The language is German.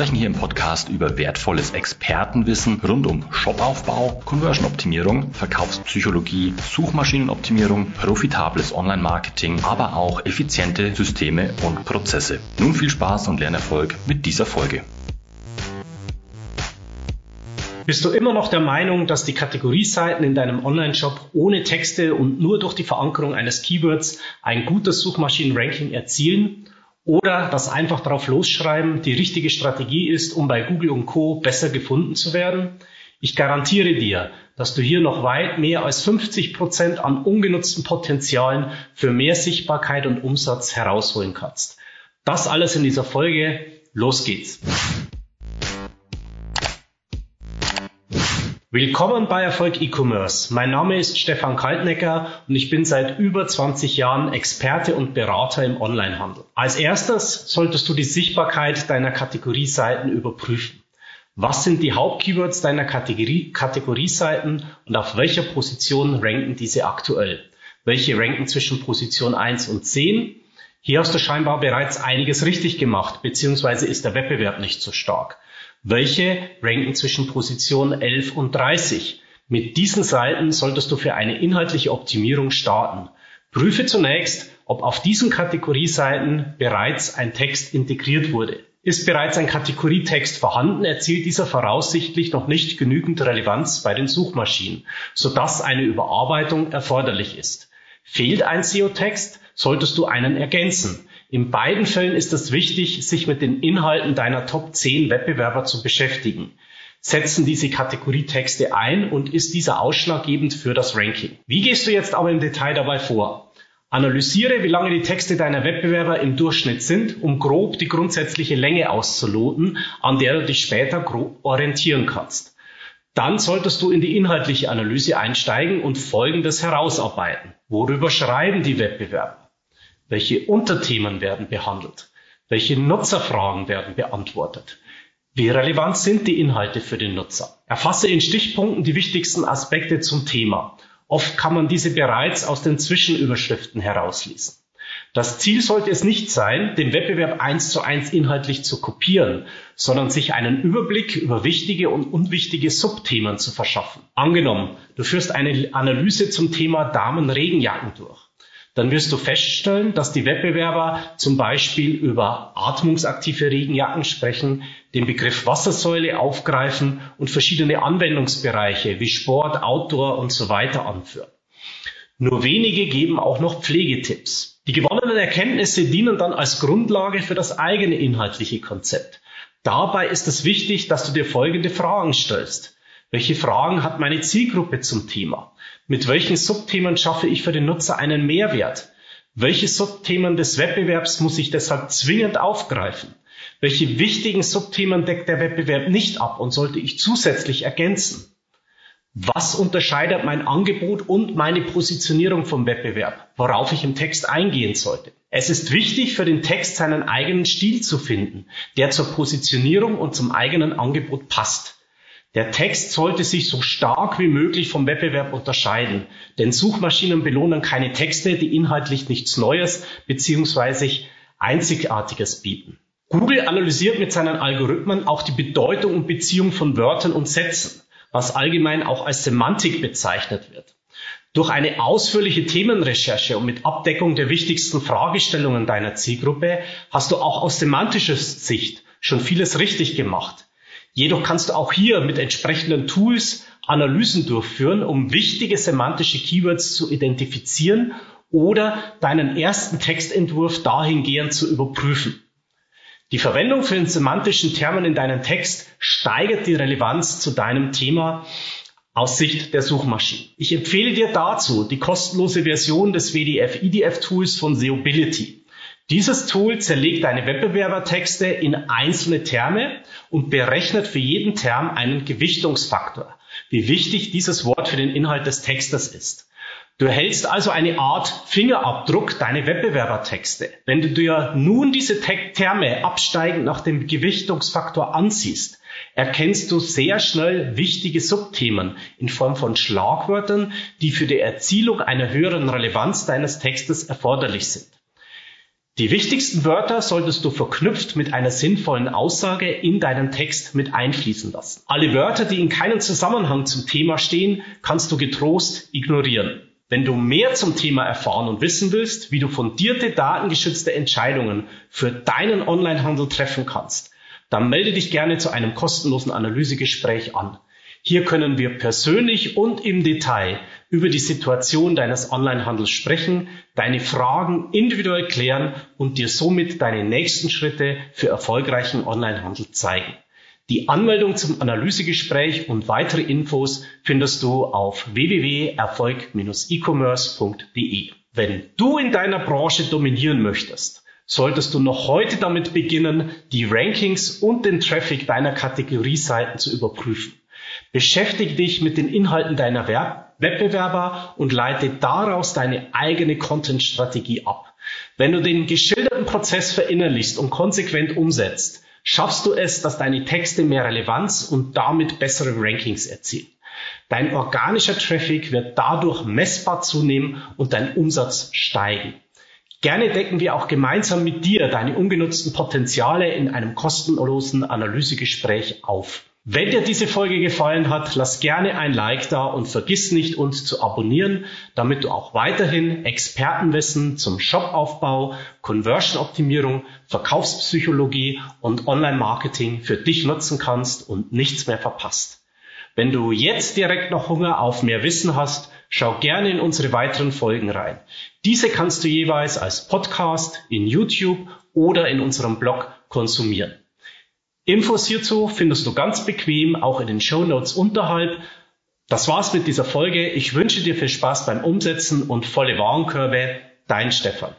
sprechen hier im Podcast über wertvolles Expertenwissen rund um Shopaufbau, Conversion-Optimierung, Verkaufspsychologie, Suchmaschinenoptimierung, profitables Online-Marketing, aber auch effiziente Systeme und Prozesse. Nun viel Spaß und Lernerfolg mit dieser Folge. Bist du immer noch der Meinung, dass die Kategorieseiten in deinem Online-Shop ohne Texte und nur durch die Verankerung eines Keywords ein gutes Suchmaschinen-Ranking erzielen? Oder dass einfach drauf losschreiben die richtige Strategie ist, um bei Google und Co. besser gefunden zu werden? Ich garantiere dir, dass du hier noch weit mehr als 50 Prozent an ungenutzten Potenzialen für mehr Sichtbarkeit und Umsatz herausholen kannst. Das alles in dieser Folge. Los geht's! Willkommen bei Erfolg E-Commerce. Mein Name ist Stefan Kaltnecker und ich bin seit über 20 Jahren Experte und Berater im Onlinehandel. Als erstes solltest du die Sichtbarkeit deiner Kategorieseiten überprüfen. Was sind die Hauptkeywords deiner Kategorie, Kategorieseiten und auf welcher Position ranken diese aktuell? Welche ranken zwischen Position 1 und 10? Hier hast du scheinbar bereits einiges richtig gemacht, beziehungsweise ist der Wettbewerb nicht so stark. Welche ranken zwischen Position 11 und 30? Mit diesen Seiten solltest du für eine inhaltliche Optimierung starten. Prüfe zunächst, ob auf diesen Kategorieseiten bereits ein Text integriert wurde. Ist bereits ein Kategorietext vorhanden, erzielt dieser voraussichtlich noch nicht genügend Relevanz bei den Suchmaschinen, sodass eine Überarbeitung erforderlich ist. Fehlt ein SEO-Text, solltest du einen ergänzen. In beiden Fällen ist es wichtig, sich mit den Inhalten deiner Top 10 Wettbewerber zu beschäftigen. Setzen diese Kategorietexte ein und ist dieser ausschlaggebend für das Ranking. Wie gehst du jetzt aber im Detail dabei vor? Analysiere, wie lange die Texte deiner Wettbewerber im Durchschnitt sind, um grob die grundsätzliche Länge auszuloten, an der du dich später grob orientieren kannst. Dann solltest du in die inhaltliche Analyse einsteigen und Folgendes herausarbeiten. Worüber schreiben die Wettbewerber? Welche Unterthemen werden behandelt? Welche Nutzerfragen werden beantwortet? Wie relevant sind die Inhalte für den Nutzer? Erfasse in Stichpunkten die wichtigsten Aspekte zum Thema. Oft kann man diese bereits aus den Zwischenüberschriften herauslesen. Das Ziel sollte es nicht sein, den Wettbewerb eins zu eins inhaltlich zu kopieren, sondern sich einen Überblick über wichtige und unwichtige Subthemen zu verschaffen. Angenommen, du führst eine Analyse zum Thema Damenregenjacken durch dann wirst du feststellen, dass die Wettbewerber zum Beispiel über atmungsaktive Regenjacken sprechen, den Begriff Wassersäule aufgreifen und verschiedene Anwendungsbereiche wie Sport, Outdoor und so weiter anführen. Nur wenige geben auch noch Pflegetipps. Die gewonnenen Erkenntnisse dienen dann als Grundlage für das eigene inhaltliche Konzept. Dabei ist es wichtig, dass du dir folgende Fragen stellst. Welche Fragen hat meine Zielgruppe zum Thema? Mit welchen Subthemen schaffe ich für den Nutzer einen Mehrwert? Welche Subthemen des Wettbewerbs muss ich deshalb zwingend aufgreifen? Welche wichtigen Subthemen deckt der Wettbewerb nicht ab und sollte ich zusätzlich ergänzen? Was unterscheidet mein Angebot und meine Positionierung vom Wettbewerb, worauf ich im Text eingehen sollte? Es ist wichtig, für den Text seinen eigenen Stil zu finden, der zur Positionierung und zum eigenen Angebot passt. Der Text sollte sich so stark wie möglich vom Wettbewerb unterscheiden, denn Suchmaschinen belohnen keine Texte, die inhaltlich nichts Neues bzw. Einzigartiges bieten. Google analysiert mit seinen Algorithmen auch die Bedeutung und Beziehung von Wörtern und Sätzen, was allgemein auch als Semantik bezeichnet wird. Durch eine ausführliche Themenrecherche und mit Abdeckung der wichtigsten Fragestellungen deiner Zielgruppe hast du auch aus semantischer Sicht schon vieles richtig gemacht. Jedoch kannst du auch hier mit entsprechenden Tools Analysen durchführen, um wichtige semantische Keywords zu identifizieren oder deinen ersten Textentwurf dahingehend zu überprüfen. Die Verwendung den semantischen Termen in deinem Text steigert die Relevanz zu deinem Thema aus Sicht der Suchmaschinen. Ich empfehle dir dazu die kostenlose Version des WDF-IDF-Tools von Seobility. Dieses Tool zerlegt deine Wettbewerbertexte in einzelne Terme und berechnet für jeden Term einen Gewichtungsfaktor, wie wichtig dieses Wort für den Inhalt des Textes ist. Du erhältst also eine Art Fingerabdruck deiner Wettbewerbertexte. Wenn du dir nun diese Terme absteigend nach dem Gewichtungsfaktor ansiehst, erkennst du sehr schnell wichtige Subthemen in Form von Schlagwörtern, die für die Erzielung einer höheren Relevanz deines Textes erforderlich sind. Die wichtigsten Wörter solltest du verknüpft mit einer sinnvollen Aussage in deinen Text mit einfließen lassen. Alle Wörter, die in keinem Zusammenhang zum Thema stehen, kannst du getrost ignorieren. Wenn du mehr zum Thema erfahren und wissen willst, wie du fundierte, datengeschützte Entscheidungen für deinen Onlinehandel treffen kannst, dann melde dich gerne zu einem kostenlosen Analysegespräch an. Hier können wir persönlich und im Detail über die Situation deines Onlinehandels sprechen, deine Fragen individuell klären und dir somit deine nächsten Schritte für erfolgreichen Onlinehandel zeigen. Die Anmeldung zum Analysegespräch und weitere Infos findest du auf www.erfolg-e-commerce.de. Wenn du in deiner Branche dominieren möchtest, solltest du noch heute damit beginnen, die Rankings und den Traffic deiner Kategorieseiten zu überprüfen. Beschäftige dich mit den Inhalten deiner Wettbewerber und leite daraus deine eigene Content-Strategie ab. Wenn du den geschilderten Prozess verinnerlichst und konsequent umsetzt, schaffst du es, dass deine Texte mehr Relevanz und damit bessere Rankings erzielen. Dein organischer Traffic wird dadurch messbar zunehmen und dein Umsatz steigen. Gerne decken wir auch gemeinsam mit dir deine ungenutzten Potenziale in einem kostenlosen Analysegespräch auf. Wenn dir diese Folge gefallen hat, lass gerne ein Like da und vergiss nicht, uns zu abonnieren, damit du auch weiterhin Expertenwissen zum Shopaufbau, Conversion-Optimierung, Verkaufspsychologie und Online-Marketing für dich nutzen kannst und nichts mehr verpasst. Wenn du jetzt direkt noch Hunger auf mehr Wissen hast, schau gerne in unsere weiteren Folgen rein. Diese kannst du jeweils als Podcast, in YouTube oder in unserem Blog konsumieren. Infos hierzu findest du ganz bequem auch in den Show Notes unterhalb. Das war's mit dieser Folge. Ich wünsche dir viel Spaß beim Umsetzen und volle Warenkörbe. Dein Stefan.